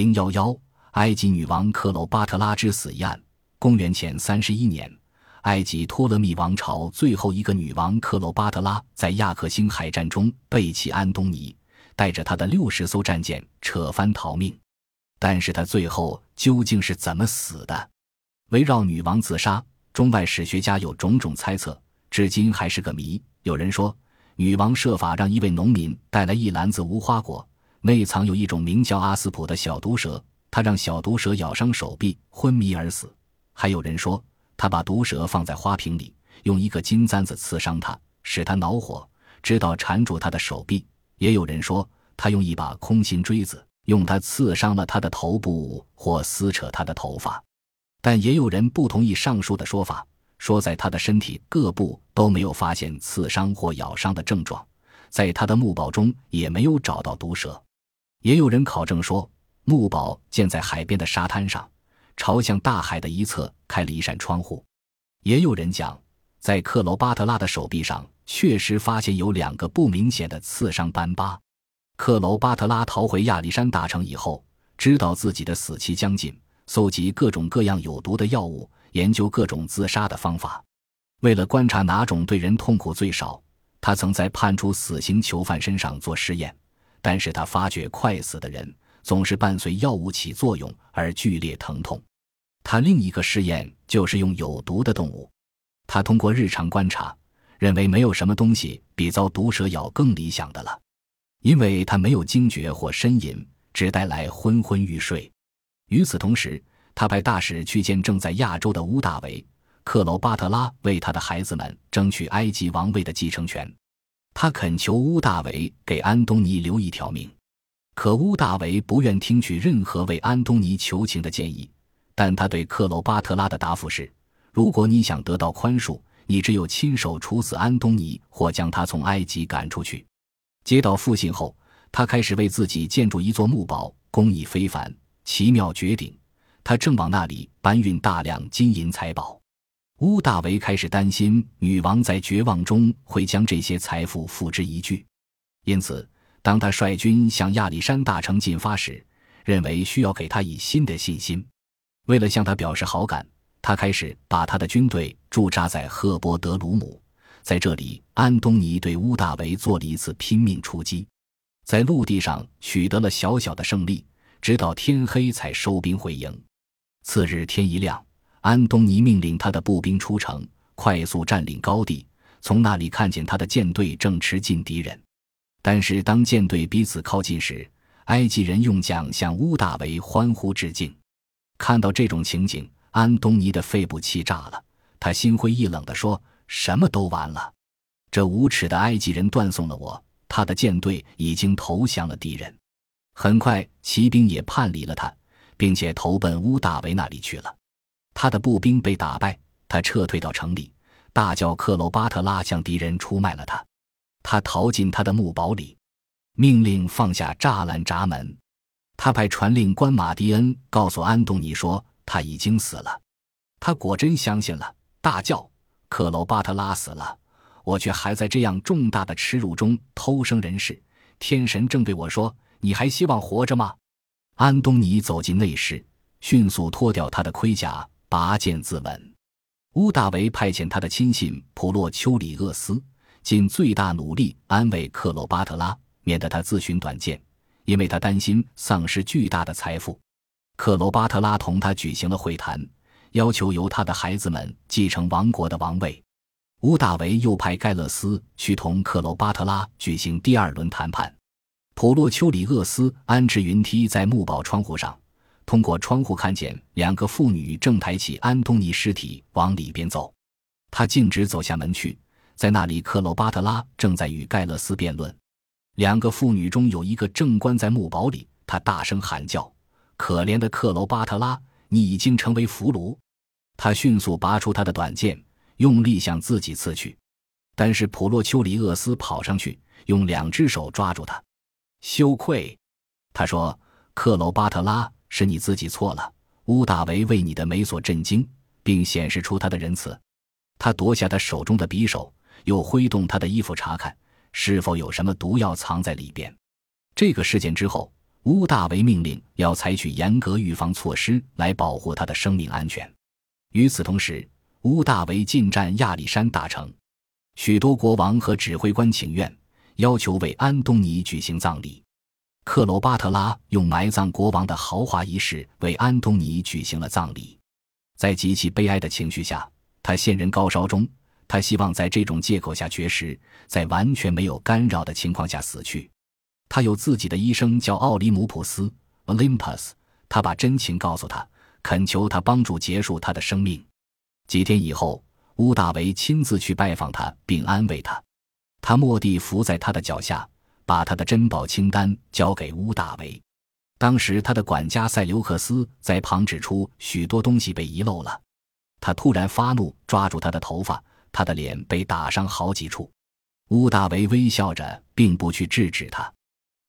零幺幺，埃及女王克罗巴特拉之死一案。公元前三十一年，埃及托勒密王朝最后一个女王克罗巴特拉在亚克星海战中背弃安东尼，带着他的六十艘战舰扯帆逃命。但是她最后究竟是怎么死的？围绕女王自杀，中外史学家有种种猜测，至今还是个谜。有人说，女王设法让一位农民带来一篮子无花果。内藏有一种名叫阿斯普的小毒蛇，他让小毒蛇咬伤手臂，昏迷而死。还有人说，他把毒蛇放在花瓶里，用一个金簪子刺伤他，使他恼火，直到缠住他的手臂。也有人说，他用一把空心锥子，用它刺伤了他的头部或撕扯他的头发。但也有人不同意上述的说法，说在他的身体各部都没有发现刺伤或咬伤的症状，在他的木宝中也没有找到毒蛇。也有人考证说，墓堡建在海边的沙滩上，朝向大海的一侧开了一扇窗户。也有人讲，在克罗巴特拉的手臂上确实发现有两个不明显的刺伤斑疤。克罗巴特拉逃回亚历山大城以后，知道自己的死期将近，搜集各种各样有毒的药物，研究各种自杀的方法。为了观察哪种对人痛苦最少，他曾在判处死刑囚犯身上做实验。但是他发觉，快死的人总是伴随药物起作用而剧烈疼痛。他另一个试验就是用有毒的动物。他通过日常观察，认为没有什么东西比遭毒蛇咬更理想的了，因为他没有惊觉或呻吟，只带来昏昏欲睡。与此同时，他派大使去见正在亚洲的乌大维，克罗巴特拉为他的孩子们争取埃及王位的继承权。他恳求乌大维给安东尼留一条命，可乌大维不愿听取任何为安东尼求情的建议。但他对克罗巴特拉的答复是：如果你想得到宽恕，你只有亲手处死安东尼，或将他从埃及赶出去。接到复信后，他开始为自己建筑一座墓堡，工艺非凡，奇妙绝顶。他正往那里搬运大量金银财宝。乌大维开始担心女王在绝望中会将这些财富付之一炬，因此，当他率军向亚历山大城进发时，认为需要给他以新的信心。为了向他表示好感，他开始把他的军队驻扎在赫伯德鲁姆，在这里，安东尼对乌大维做了一次拼命出击，在陆地上取得了小小的胜利，直到天黑才收兵回营。次日天一亮。安东尼命令他的步兵出城，快速占领高地。从那里看见他的舰队正驰进敌人，但是当舰队彼此靠近时，埃及人用桨向乌大维欢呼致敬。看到这种情景，安东尼的肺部气炸了。他心灰意冷地说：“什么都完了，这无耻的埃及人断送了我。他的舰队已经投降了敌人。很快，骑兵也叛离了他，并且投奔乌大维那里去了。”他的步兵被打败，他撤退到城里，大叫：“克罗巴特拉向敌人出卖了他！”他逃进他的墓堡里，命令放下栅栏闸门。他派传令官马蒂恩告诉安东尼说他已经死了。他果真相信了，大叫：“克罗巴特拉死了，我却还在这样重大的耻辱中偷生人世。天神正对我说：你还希望活着吗？”安东尼走进内室，迅速脱掉他的盔甲。拔剑自刎。乌大维派遣他的亲信普洛丘里厄斯，尽最大努力安慰克罗巴特拉，免得他自寻短见，因为他担心丧失巨大的财富。克罗巴特拉同他举行了会谈，要求由他的孩子们继承王国的王位。乌大维又派盖勒斯去同克罗巴特拉举行第二轮谈判。普洛丘里厄斯安置云梯在木堡窗户上。通过窗户看见两个妇女正抬起安东尼尸体往里边走，他径直走下门去，在那里，克罗巴特拉正在与盖勒斯辩论。两个妇女中有一个正关在木堡里，他大声喊叫：“可怜的克罗巴特拉，你已经成为俘虏！”他迅速拔出他的短剑，用力向自己刺去，但是普洛丘里厄斯跑上去，用两只手抓住他。羞愧，他说：“克罗巴特拉。”是你自己错了。乌大维为你的美所震惊，并显示出他的仁慈。他夺下他手中的匕首，又挥动他的衣服查看是否有什么毒药藏在里边。这个事件之后，乌大维命令要采取严格预防措施来保护他的生命安全。与此同时，乌大维进占亚历山大城，许多国王和指挥官请愿，要求为安东尼举行葬礼。克罗巴特拉用埋葬国王的豪华仪式为安东尼举行了葬礼。在极其悲哀的情绪下，他陷人高烧中。他希望在这种借口下绝食，在完全没有干扰的情况下死去。他有自己的医生，叫奥利姆普斯 （Olympus）。他把真情告诉他，恳求他帮助结束他的生命。几天以后，乌大维亲自去拜访他，并安慰他。他蓦地伏在他的脚下，把他的珍宝清单交给乌大维。当时，他的管家塞留克斯在旁指出许多东西被遗漏了。他突然发怒，抓住他的头发。他的脸被打伤好几处，乌大维微笑着，并不去制止他。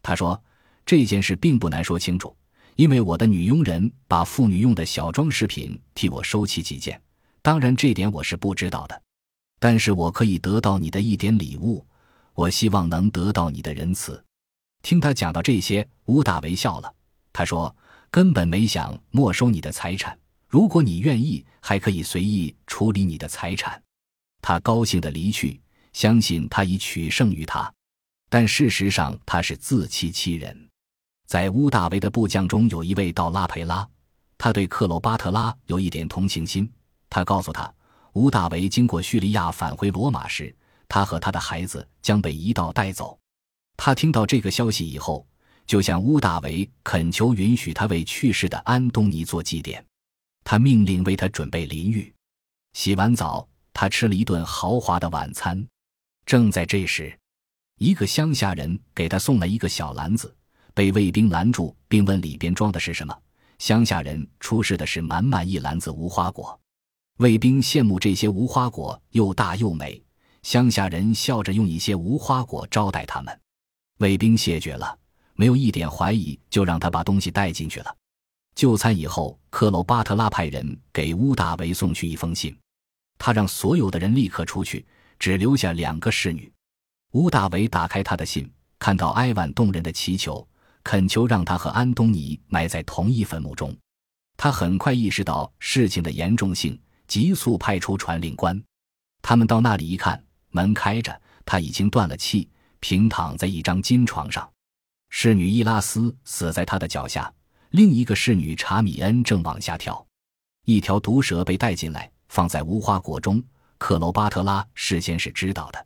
他说：“这件事并不难说清楚，因为我的女佣人把妇女用的小装饰品替我收起几件。当然，这点我是不知道的。但是我可以得到你的一点礼物，我希望能得到你的仁慈。”听他讲到这些，乌大维笑了。他说：“根本没想没收你的财产，如果你愿意，还可以随意处理你的财产。”他高兴地离去，相信他已取胜于他，但事实上他是自欺欺人。在乌大维的部将中有一位道拉培拉，他对克罗巴特拉有一点同情心。他告诉他，乌大维经过叙利亚返回罗马时，他和他的孩子将被一道带走。他听到这个消息以后，就向乌大维恳求允许他为去世的安东尼做祭奠。他命令为他准备淋浴，洗完澡。他吃了一顿豪华的晚餐，正在这时，一个乡下人给他送来一个小篮子，被卫兵拦住，并问里边装的是什么。乡下人出示的是满满一篮子无花果，卫兵羡慕这些无花果又大又美，乡下人笑着用一些无花果招待他们。卫兵谢绝了，没有一点怀疑，就让他把东西带进去了。就餐以后，克罗巴特拉派人给乌大维送去一封信。他让所有的人立刻出去，只留下两个侍女。乌大维打开他的信，看到哀婉动人的祈求，恳求让他和安东尼埋在同一坟墓中。他很快意识到事情的严重性，急速派出传令官。他们到那里一看，门开着，他已经断了气，平躺在一张金床上。侍女伊拉斯死在他的脚下，另一个侍女查米恩正往下跳。一条毒蛇被带进来。放在无花果中，克罗巴特拉事先是知道的。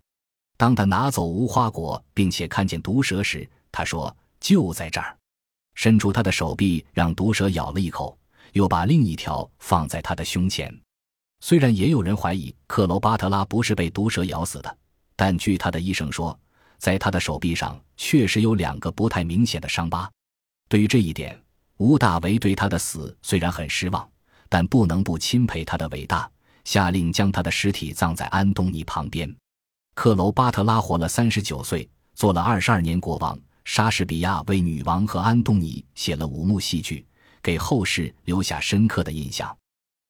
当他拿走无花果，并且看见毒蛇时，他说：“就在这儿。”伸出他的手臂，让毒蛇咬了一口，又把另一条放在他的胸前。虽然也有人怀疑克罗巴特拉不是被毒蛇咬死的，但据他的医生说，在他的手臂上确实有两个不太明显的伤疤。对于这一点，吴大维对他的死虽然很失望，但不能不钦佩他的伟大。下令将他的尸体葬在安东尼旁边。克罗巴特拉活了三十九岁，做了二十二年国王。莎士比亚为女王和安东尼写了五幕戏剧，给后世留下深刻的印象。